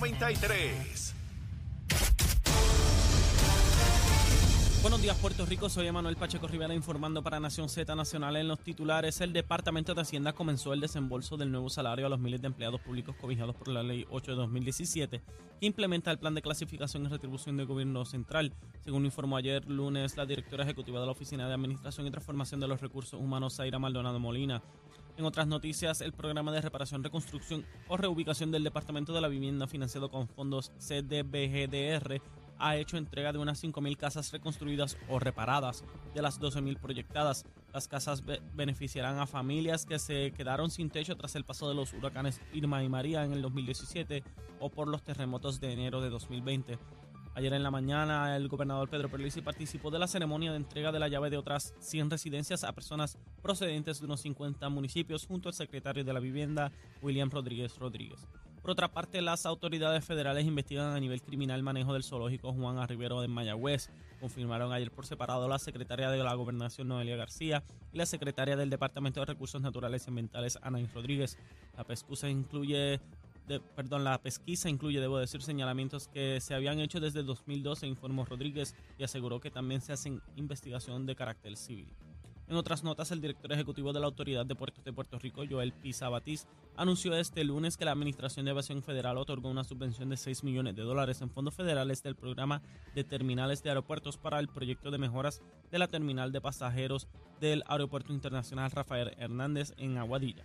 Z93. Buenos días, Puerto Rico. Soy Emanuel Pacheco Rivera informando para Nación Z Nacional. En los titulares, el Departamento de Hacienda comenzó el desembolso del nuevo salario a los miles de empleados públicos cobijados por la Ley 8 de 2017, que implementa el plan de clasificación y retribución del gobierno central. Según informó ayer lunes la directora ejecutiva de la Oficina de Administración y Transformación de los Recursos Humanos, Zaira Maldonado Molina. En otras noticias, el programa de reparación, reconstrucción o reubicación del Departamento de la Vivienda financiado con fondos CDBGDR ha hecho entrega de unas 5.000 casas reconstruidas o reparadas de las 12.000 proyectadas. Las casas be- beneficiarán a familias que se quedaron sin techo tras el paso de los huracanes Irma y María en el 2017 o por los terremotos de enero de 2020. Ayer en la mañana, el gobernador Pedro Pierluisi participó de la ceremonia de entrega de la llave de otras 100 residencias a personas procedentes de unos 50 municipios junto al secretario de la Vivienda, William Rodríguez Rodríguez. Por otra parte, las autoridades federales investigan a nivel criminal el manejo del zoológico Juan A. Rivero de Mayagüez. Confirmaron ayer por separado la secretaria de la Gobernación Noelia García y la secretaria del Departamento de Recursos Naturales y Ambientales Anaís Rodríguez. La pesquisa incluye perdón, la pesquisa incluye, debo decir, señalamientos que se habían hecho desde 2012, informó Rodríguez, y aseguró que también se hacen investigación de carácter civil. En otras notas, el director ejecutivo de la Autoridad de Puertos de Puerto Rico, Joel Pisa Batiz, anunció este lunes que la Administración de Evasión Federal otorgó una subvención de 6 millones de dólares en fondos federales del programa de terminales de aeropuertos para el proyecto de mejoras de la terminal de pasajeros del Aeropuerto Internacional Rafael Hernández en Aguadilla.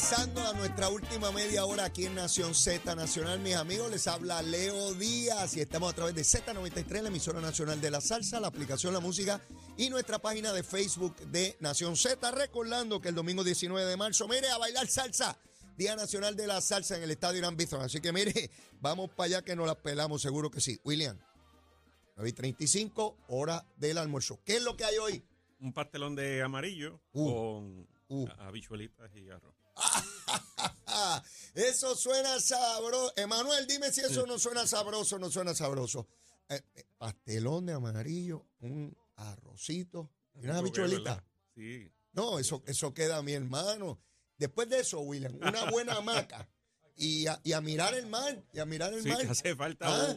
regresando a nuestra última media hora aquí en Nación Z Nacional. Mis amigos, les habla Leo Díaz y estamos a través de Z93, la emisora nacional de la salsa, la aplicación La Música y nuestra página de Facebook de Nación Z. Recordando que el domingo 19 de marzo, mire, a bailar salsa. Día Nacional de la Salsa en el Estadio Irán Bithorn. Así que mire, vamos para allá que nos las pelamos, seguro que sí. William, 9 y 35, hora del almuerzo. ¿Qué es lo que hay hoy? un pastelón de amarillo Uh, con uh. habichuelitas y arroz. Eso suena sabroso. Emanuel, dime si eso no suena sabroso, no suena sabroso. Eh, eh, pastelón de amarillo, un arrocito y una Creo que, habichuelita. ¿verdad? Sí. No, eso, eso queda mi hermano. Después de eso, William, una buena hamaca. Y a, y a mirar el mar, y a mirar el Sí, mar. hace falta Ah,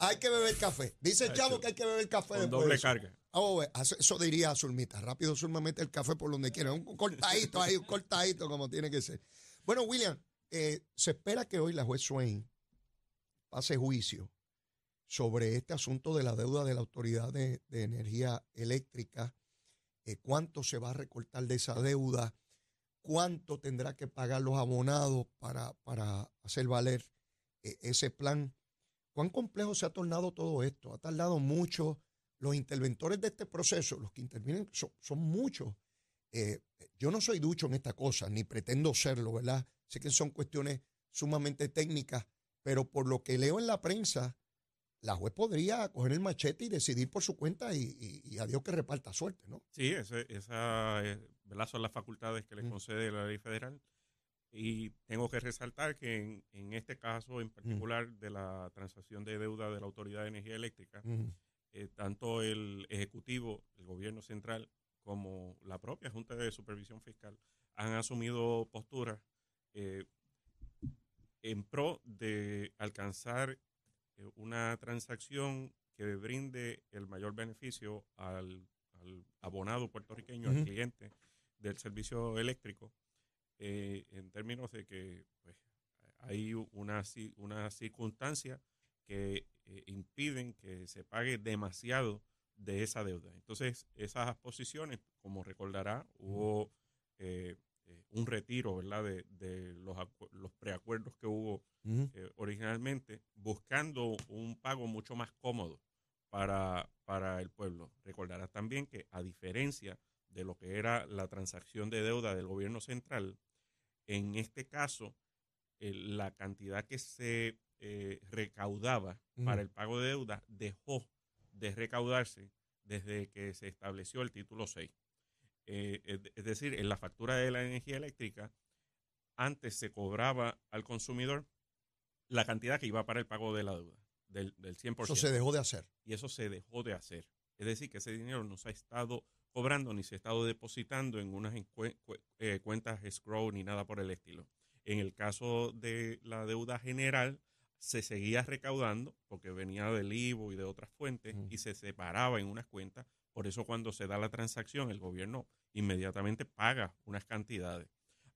Hay que beber café. Dice el chavo que hay que beber café con después doble de carga. Ver, eso- diría Zulmita. Rápido Zulma mete el café por donde quiera. Un cortadito ahí, un cortadito como tiene que ser. Bueno, William, eh, se espera que hoy la juez Swain pase juicio sobre este asunto de la deuda de la Autoridad de, de Energía Eléctrica. eh, cuánto se va a recortar de esa deuda, cuánto tendrá que pagar los abonados para, para hacer valer eh, ese plan. ¿Cuán complejo se ha tornado todo esto? Ha tardado mucho. Los interventores de este proceso, los que intervienen, son, son muchos. Eh, yo no soy ducho en esta cosa, ni pretendo serlo, ¿verdad? Sé que son cuestiones sumamente técnicas, pero por lo que leo en la prensa, la juez podría coger el machete y decidir por su cuenta y, y, y a Dios que reparta suerte, ¿no? Sí, ese- esa eh, ¿verdad? son las facultades que le Mm. concede la ley federal. Y tengo que resaltar que en, en este caso en particular de la transacción de deuda de la Autoridad de Energía Eléctrica, Ujú. Eh, tanto el Ejecutivo, el Gobierno Central, como la propia Junta de Supervisión Fiscal han asumido posturas eh, en pro de alcanzar eh, una transacción que brinde el mayor beneficio al, al abonado puertorriqueño, al cliente del servicio eléctrico, en términos de que pues, hay una, una circunstancia que eh, impiden que se pague demasiado de esa deuda. Entonces, esas posiciones, como recordará, hubo eh, eh, un retiro ¿verdad? de, de los, acu- los preacuerdos que hubo eh, originalmente, buscando un pago mucho más cómodo para, para el pueblo. Recordarás también que, a diferencia de lo que era la transacción de deuda del gobierno central, en este caso, eh, la cantidad que se eh, recaudaba para el pago de deuda dejó de recaudarse desde que se estableció el título 6. Eh, es, decir, en la factura de la energía eléctrica, antes se cobraba al consumidor la cantidad que iba para el pago de la deuda, del, del 100%. Eso se dejó de hacer. y eso se dejó de hacer. Es decir, que ese dinero no se ha estado cobrando ni se ha estado depositando en unas eh, cuentas escrow ni nada por el estilo. En el caso de la deuda general, se seguía recaudando porque venía del IVO y de otras fuentes y se separaba en unas cuentas. Por eso cuando se da la transacción, el gobierno inmediatamente paga unas cantidades.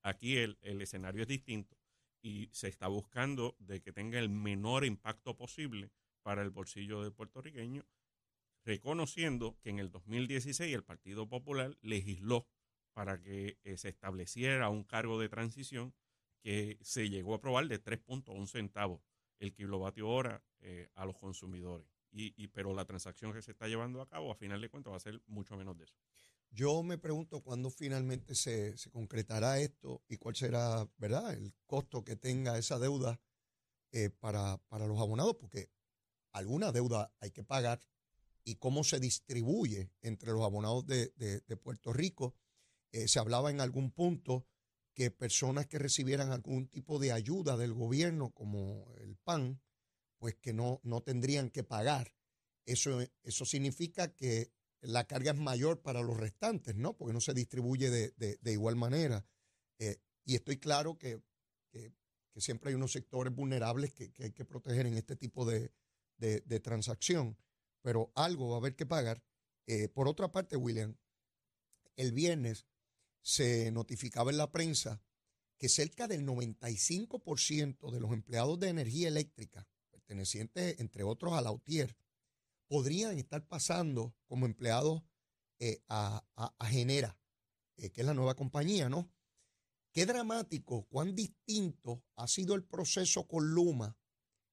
Aquí el, el escenario es distinto y se está buscando de que tenga el menor impacto posible para el bolsillo del puertorriqueño, reconociendo que en el 2016 el Partido Popular legisló para que eh, se estableciera un cargo de transición que se llegó a aprobar de 3.1 centavos el kilovatio hora eh, a los consumidores. Y, pero la transacción que se está llevando a cabo, a final de cuentas, va a ser mucho menos de eso. Yo me pregunto cuándo finalmente se, se concretará esto y cuál será, ¿verdad?, el costo que tenga esa deuda eh, para, para los abonados, porque alguna deuda hay que pagar y cómo se distribuye entre los abonados de, de- de Puerto Rico. Eh, se hablaba en algún punto que personas que recibieran algún tipo de ayuda del gobierno, como el PAN, pues que no, no tendrían que pagar. Eso, eso significa que la carga es mayor para los restantes, ¿no? Porque no se distribuye de, de- igual manera. Eh, y estoy claro que, que- siempre hay unos sectores vulnerables que, que hay que proteger en este tipo de, de- de transacción, pero algo va a haber que pagar. Eh, por otra parte, William, el viernes se notificaba en la prensa que cerca del 95% de los empleados de energía eléctrica, pertenecientes entre otros a la UTIER, podrían estar pasando como empleados eh, a, a- Genera, eh, que es la nueva compañía, ¿no? Qué dramático, cuán distinto ha sido el proceso con Luma.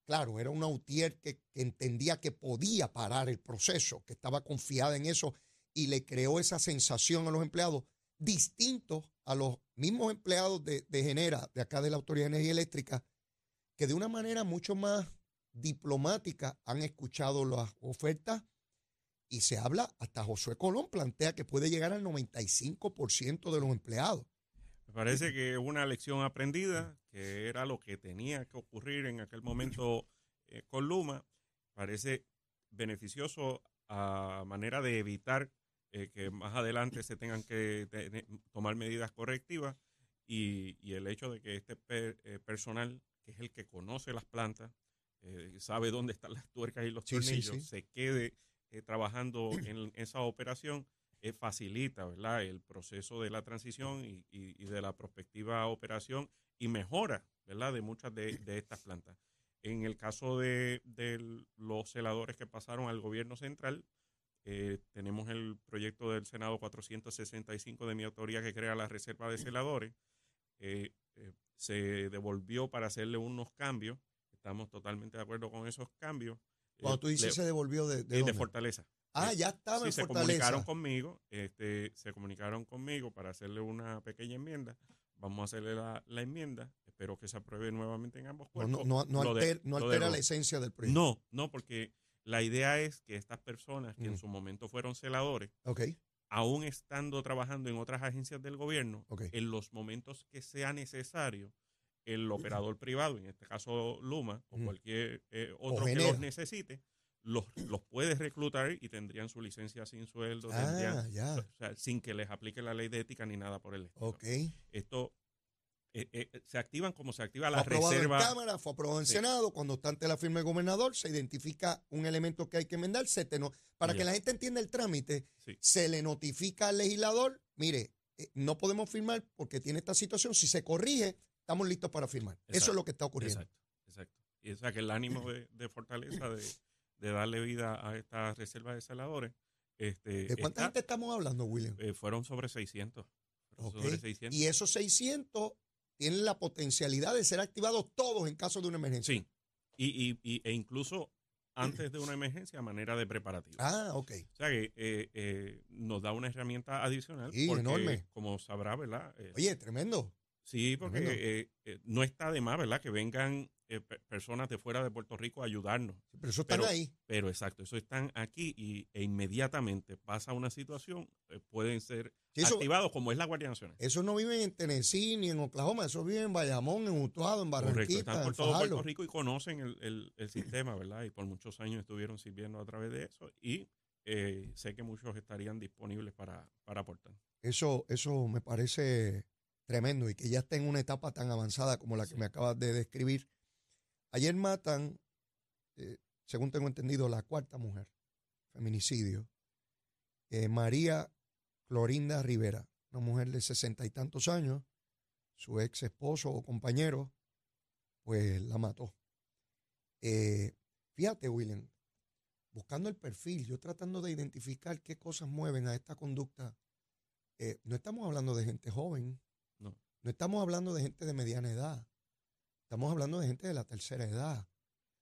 Claro, era una UTIER que, que entendía que podía parar el proceso, que estaba confiada en eso y le creó esa sensación a los empleados, distinto a los mismos empleados de, de Genera, de acá de la Autoridad de Energía Eléctrica, que de una manera mucho más diplomática han escuchado las ofertas y se habla, hasta Josué Colón plantea que puede llegar al 95% de los empleados. Me parece que es una lección aprendida, que era lo que tenía que ocurrir en aquel momento eh, con Luma. Parece beneficioso a manera de evitar eh, que más adelante se tengan que tomar medidas correctivas y, y el hecho de que este per- eh, personal, que es el que conoce las plantas, eh, sabe dónde están las tuercas y los Sí, tornillos, sí. se quede eh, trabajando en esa operación facilita ¿verdad? el proceso de la transición y, y- y de la prospectiva operación y mejora ¿verdad? de muchas de, de estas plantas. En el caso de, de los celadores que pasaron al gobierno central, eh, tenemos el proyecto del Senado 465 de mi autoría que crea la reserva de celadores. Eh, eh, se devolvió para hacerle unos cambios. Estamos totalmente de acuerdo con esos cambios. Cuando tú Eh, dices le- se devolvió de, de? Fortaleza. Ah, ya estaba Sí, en se Fortaleza. comunicaron conmigo, este, se comunicaron conmigo para hacerle una pequeña enmienda. Vamos a hacerle la, la enmienda. Espero que se apruebe nuevamente en ambos cuerpos. no, no, no Lo de- alter- no lo altera la esencia del proyecto. No, no, porque la idea es que estas personas que Mm. en su momento fueron celadores, aún estando trabajando en otras agencias del gobierno, en los momentos que sea necesario, el operador privado, en este caso Luma o cualquier eh, otro que los necesite, los, los puede reclutar y tendrían su licencia sin sueldo, tendrían- Ah, o sea, sin que les aplique la ley de ética ni nada por el estilo. Esto eh, eh, se activan como se activa la aprobado reserva. en Cámara, fue aprobado en Sí. Senado. Cuando está ante la firma del gobernador, se identifica un elemento que hay que enmendar. Se te no- para que la gente entienda el trámite, Sí. se le notifica al legislador, mire, eh, no podemos firmar porque tiene esta situación. Si se corrige, estamos listos para firmar. Eso es lo que está ocurriendo. Exacto, exacto. Y o sea que el ánimo de, de Fortaleza de, de darle vida a esta reserva de celadores. Este, ¿De cuánta está- gente estamos hablando, William? eh, fueron sobre 600. Fueron Ok. Sobre 600. Y esos 600 tienen la potencialidad de ser activados todos en caso de una emergencia. Sí. Y, y- y- e incluso antes de una emergencia a manera de preparativo. Ah, ok. O sea que eh, eh, nos da una herramienta adicional. Sí, porque, enorme. Como sabrá, ¿verdad? Eh, Oye, tremendo. sí, porque tremendo. eh, eh, no está de más, ¿verdad? Que vengan eh, pe- personas de fuera de Puerto Rico a ayudarnos. Pero eso están Pero- ahí. Pero exacto, eso están aquí y, e inmediatamente pasa una situación, eh, pueden ser Sí, eso- activados como es la Guardia Nacional. Esos no viven en Tennessee ni en Oklahoma, esos viven en Bayamón, en Utuado, en Correcto, Barranquita, están por todo Fajardo. Puerto Rico y conocen el, el- el sistema, ¿verdad? Y por muchos años estuvieron sirviendo a través de eso y eh, sé que muchos estarían disponibles para, para aportar. Eso, eso me parece tremendo y que ya está en una etapa tan avanzada como la que me acabas de describir. Ayer matan, eh, según tengo entendido, la cuarta mujer, feminicidio, eh, María Clorinda Rivera, una mujer de sesenta y tantos años, su ex esposo o compañero, pues la mató. Eh, fíjate, William, buscando el perfil, yo tratando de identificar qué cosas mueven a esta conducta eh, no estamos hablando de gente joven. No. No estamos hablando de gente de mediana edad. Estamos hablando de gente de la tercera edad.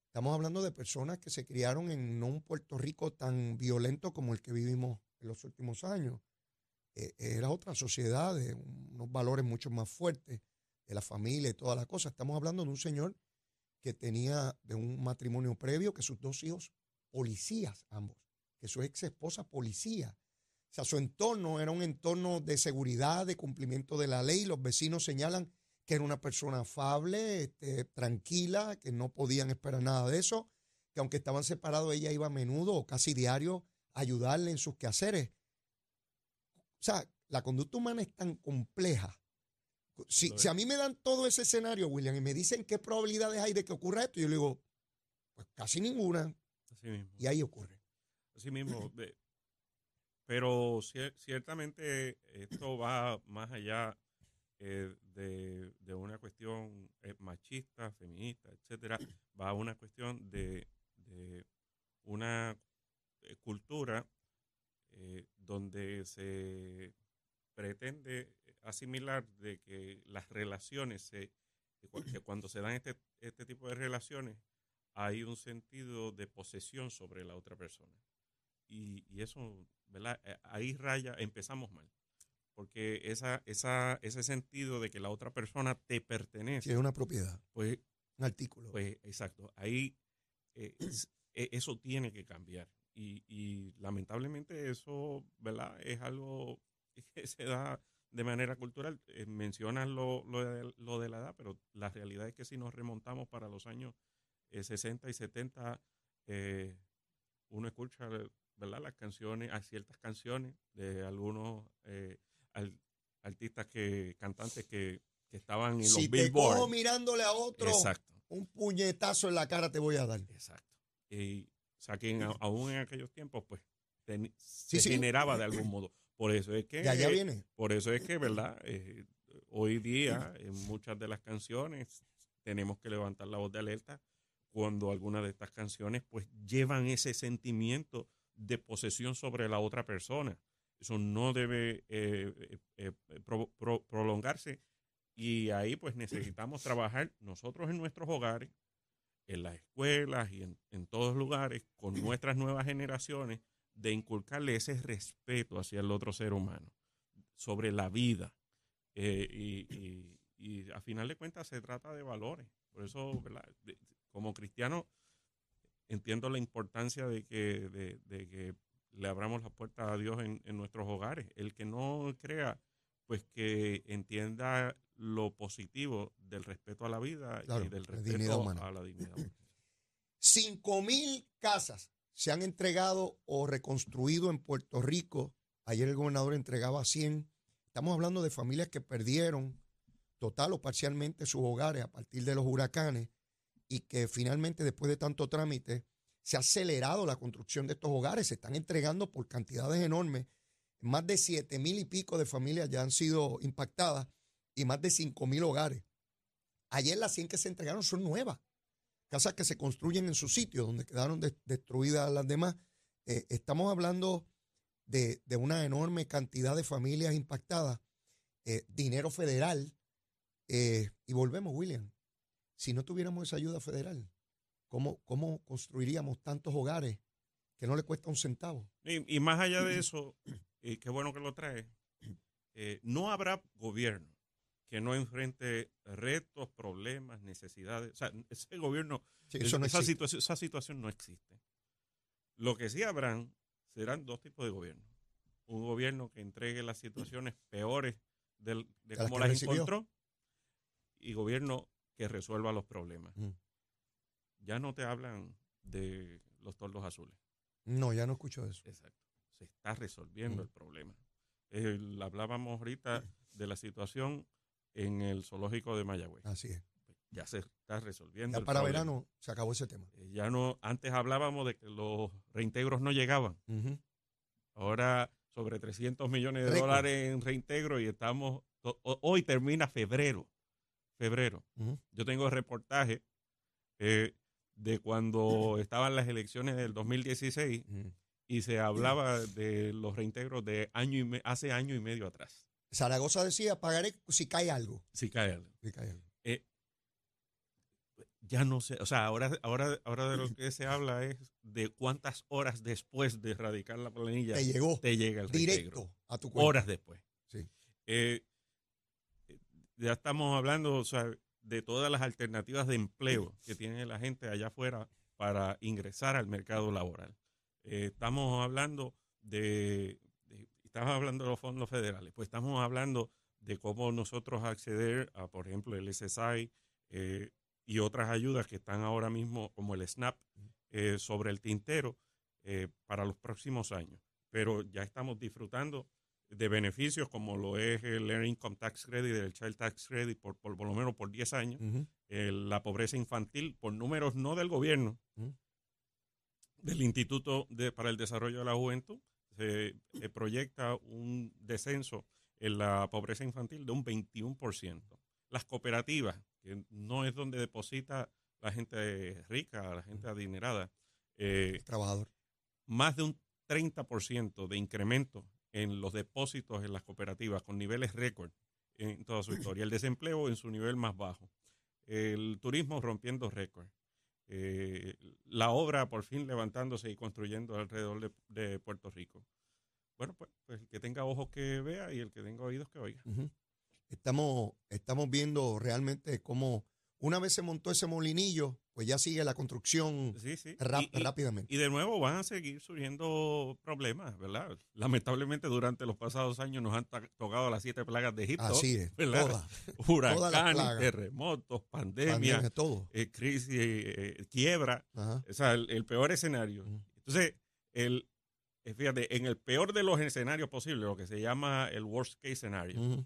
Estamos hablando de personas que se criaron en no un Puerto Rico tan violento como el que vivimos en los últimos años. Eh, era otra sociedad de unos valores mucho más fuertes de la familia y toda la cosa. Estamos hablando de un señor que tenía de un matrimonio previo, que sus dos hijos policías ambos, que su ex esposa policía. O sea, su entorno era un entorno de seguridad, de cumplimiento de la ley. Los vecinos señalan que era una persona afable, este, tranquila, que no podían esperar nada de eso, que aunque estaban separados, ella iba a menudo o casi diario a ayudarle en sus quehaceres. O sea, la conducta humana es tan compleja. Si, si a mí me dan todo ese escenario, William, y me dicen qué probabilidades hay de que ocurra esto, yo le digo, pues casi ninguna, Así mismo. y ahí ocurre. Así mismo. pero cier- ciertamente esto va más allá eh, de, de una cuestión eh, machista, feminista, etcétera. Va a una cuestión de, de una eh, cultura donde se pretende asimilar de que las relaciones, se, que cu- que cuando se dan este, este tipo de relaciones, hay un sentido de posesión sobre la otra persona. Y, y eso, ¿verdad? Ahí raya, empezamos mal. Porque esa, esa, ese sentido de que la otra persona te pertenece, Si es una propiedad, pues, un artículo. pues exacto, ahí eh, es- eh, eso tiene que cambiar. Y, y lamentablemente eso, ¿verdad? Es algo que se da de manera cultural. Eh, mencionas lo, lo, de, lo de la edad, pero la realidad es que si nos remontamos para los años eh, 60 y 70, eh, uno escucha, ¿verdad? Las canciones, hay ciertas canciones de algunos al- artistas que, cantantes que, que estaban en si los te cojo Billboard. mirándole a otro, Exacto. un puñetazo en la cara te voy a dar. Exacto. Y, o sea, que en- aún en aquellos tiempos, pues, Sí, se sí. generaba de algún modo. Por eso es que, viene. por eso es que, ¿verdad? Eh, hoy día, en muchas de las canciones, tenemos que levantar la voz de alerta cuando algunas de estas canciones, pues, llevan ese sentimiento de posesión sobre la otra persona. Eso no debe eh, eh, eh, pro- pro- prolongarse. Y ahí, pues, necesitamos trabajar nosotros en nuestros hogares, en las escuelas y en, todos lugares con nuestras nuevas generaciones de inculcarle ese respeto hacia el otro ser humano, sobre la vida. Y, a final de cuentas se trata de valores. Por eso, como cristiano, entiendo la importancia de que le abramos las puertas a Dios en, en nuestros hogares. El que no crea, pues que entienda lo positivo del respeto a la vida Claro, y del la respeto a la dignidad humana. Cinco mil casas se han entregado o reconstruido en Puerto Rico. Ayer el gobernador entregaba 100. Estamos hablando de familias que perdieron total o parcialmente sus hogares a partir de los huracanes y que finalmente después de tanto trámite se ha acelerado la construcción de estos hogares. Se están entregando por cantidades enormes. Más de siete mil y pico de familias ya han sido impactadas y más de cinco mil hogares. Ayer las 100 que se entregaron son nuevas casas que se construyen en su sitio, donde quedaron de- destruidas las demás. Eh, estamos hablando de, de una enorme cantidad de familias impactadas, eh, dinero federal, eh, y volvemos, William. Si no tuviéramos esa ayuda federal, ¿cómo, cómo construiríamos tantos hogares que no le cuesta un centavo? Y, y más allá de eso, y qué bueno que lo trae, eh, no habrá gobierno que no enfrente retos, problemas, necesidades. O sea, ese gobierno, Sí, eso no esa, situación, esa situación no existe. Lo que sí habrán serán dos tipos de gobierno. Un gobierno que entregue las situaciones peores del- de las cómo las encontró y gobierno que resuelva los problemas. Mm. Ya no te hablan de los tordos azules. No, ya no escucho eso. Exacto. Se está resolviendo Mm. el problema. El- hablábamos ahorita de la situación en el zoológico de Mayagüez. Así es. Ya se está resolviendo. Ya el para problema. verano se acabó ese tema. Eh, Ya no, antes hablábamos de que los reintegros no llegaban. Ahora sobre 300 millones de dólares en reintegro y estamos, ho- ho- hoy termina febrero. Febrero. Yo tengo reportaje eh, de cuando estaban las elecciones del 2016 Ujú. y se hablaba de los reintegros de año y me- hace año y medio atrás. Zaragoza decía, pagaré si cae algo. Si cae algo. Si cae algo. Ya no sé, o sea, ahora, ahora, ahora de lo que se habla es de cuántas horas después de erradicar la planilla Te llegó te llega el reintegro. directo a tu cuenta. Horas después. Sí. Eh, ya estamos hablando, o sea, de todas las alternativas de empleo que tiene la gente allá afuera para ingresar al mercado laboral. Eh, estamos hablando de, estamos hablando de los fondos federales, pues estamos hablando de cómo nosotros acceder a, por ejemplo, el SSI eh, y otras ayudas que están ahora mismo, como el SNAP, eh, sobre el tintero para los próximos años. Pero ya estamos disfrutando de beneficios como lo es el Earned Income Tax Credit, el Child Tax Credit, por, por, por lo menos por 10 años, la pobreza infantil, por números no del gobierno, del Instituto de- para el Desarrollo de la Juventud, se proyecta un descenso en la pobreza infantil de un 21%. Las cooperativas, que no es donde deposita la gente rica, la gente adinerada, eh, Trabajador. más de un 30% de incremento en los depósitos en las cooperativas con niveles récord en toda su historia. El desempleo en su nivel más bajo. El turismo rompiendo récord. Eh, la obra por fin levantándose y construyendo alrededor de, de Puerto Rico. Bueno, pues, pues el que tenga ojos que vea y el que tenga oídos que oiga. Ujú. Estamos, estamos viendo realmente cómo una vez se montó ese molinillo, pues ya sigue la construcción Sí, sí. rap- Y- y- rápidamente. Y de nuevo van a seguir surgiendo problemas, ¿verdad? Lamentablemente durante los pasados años nos han tocado las siete plagas de Egipto. Así es, Huracanes, terremotos, pandemia, pandemia, todo. eh, crisis, eh, quiebra. Ajá. O sea, el, el peor escenario. Entonces, el, eh, fíjate, en el peor de los escenarios posibles, lo que se llama el worst case scenario.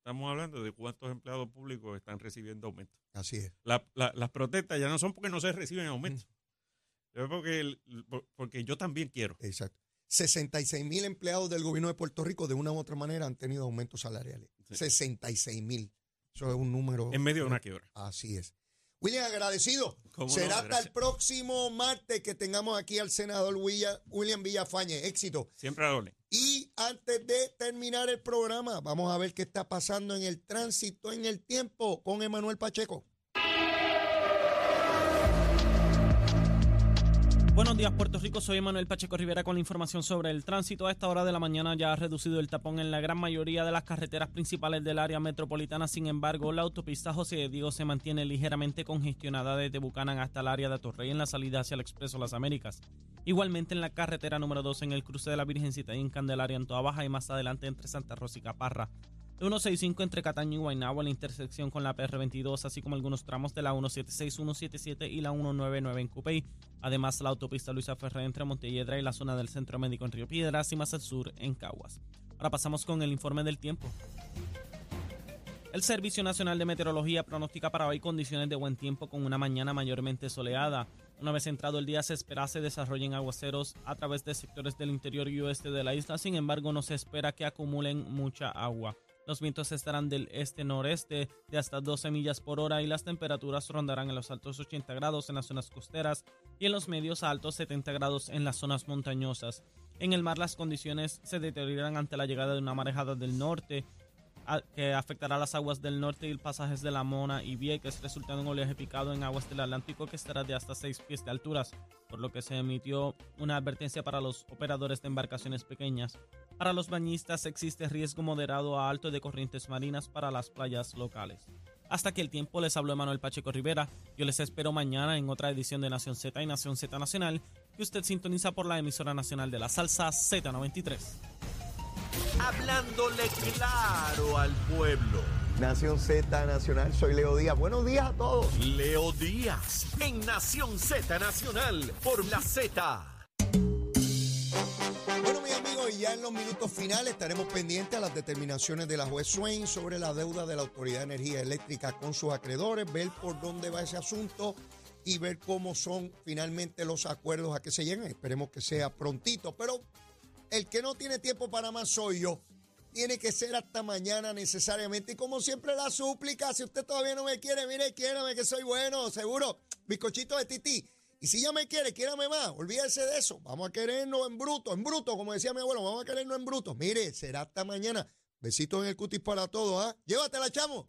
Estamos hablando de cuántos empleados públicos están recibiendo aumento. Así es. La- la- las protestas ya no son porque no se reciben aumentos. Mm. Es porque, el- porque yo también quiero. Exacto. 66 mil empleados del gobierno de Puerto Rico de una u otra manera han tenido aumentos salariales. Sí. 66 mil. Eso es un número. En medio de una quiebra. Así es. William, agradecido. ¿Cómo no? Será hasta el próximo martes que tengamos aquí al senador William, William Villafañe. Éxito. Siempre a orden. Y antes de terminar el programa, vamos a ver qué está pasando en el tránsito, en el tiempo, con Emanuel Pacheco. Buenos días, Puerto Rico. Soy Manuel Pacheco Rivera con información sobre el tránsito. A esta hora de la mañana ya ha reducido el tapón en la gran mayoría de las carreteras principales del área metropolitana. Sin embargo, la autopista José de Diego se mantiene ligeramente congestionada desde Bucanan hasta el área de Torrey en la salida hacia el Expreso Las Américas. Igualmente en la carretera número 2 en el cruce de la Virgencita y en Candelaria en Toa Baja y más adelante entre Santa Rosa y Caparra. De 165 entre Cataño y Guaynabo en la intersección con la PR22, así como algunos tramos de la 176, 177 y la 199 en Cupey. Además, la autopista Luisa Ferré entre Montelledra y la zona del Centro Médico en Río Piedras y más al sur en Caguas. Ahora pasamos con el informe del tiempo. El Servicio Nacional de Meteorología pronostica para hoy condiciones de buen tiempo con una mañana mayormente soleada. Una vez entrado el día se espera se desarrollen aguaceros a través de sectores del interior y oeste de la isla, sin embargo no se espera que acumulen mucha agua. Los vientos estarán del este-noreste de hasta 12 millas por hora y las temperaturas rondarán en los altos 80 grados en las zonas costeras y en los medios a altos 70 grados en las zonas montañosas. En el mar las condiciones se deterioran ante la llegada de una marejada del norte que afectará las aguas del norte y pasajes de la Mona y Vieques, resultando en oleaje picado en aguas del Atlántico que estará de hasta 6 pies de alturas, por lo que se emitió una advertencia para los operadores de embarcaciones pequeñas. Para los bañistas existe riesgo moderado a alto de corrientes marinas para las playas locales. Hasta que el tiempo les habló Manuel Pacheco Rivera. Yo les espero mañana en otra edición de Nación Z y Nación Z Nacional, que usted sintoniza por la emisora nacional de la salsa Z93. Hablándole claro al pueblo. Nación Z Nacional, soy Leo Díaz. Buenos días a todos. Leo Díaz en Nación Z Nacional por la Z. Bueno, mis amigos, y ya en los minutos finales estaremos pendientes a las determinaciones de la juez Swain sobre la deuda de la Autoridad de Energía Eléctrica con sus acreedores, ver por dónde va ese asunto y ver cómo son finalmente los acuerdos a que se lleguen. Esperemos que sea prontito, pero el que no tiene tiempo para más soy yo. Tiene que ser hasta mañana necesariamente. Y como siempre la súplica, si usted todavía no me quiere, mire, quiérame que soy bueno, seguro. Bizcochito de tití. Y si ya me quiere, quiérame más. Olvídese de eso. Vamos a querernos en bruto, en bruto, como decía mi abuelo. Vamos a querernos en bruto. Mire, será hasta mañana. Besitos en el cutis para todos, ¿ah? Llévatela, chamo.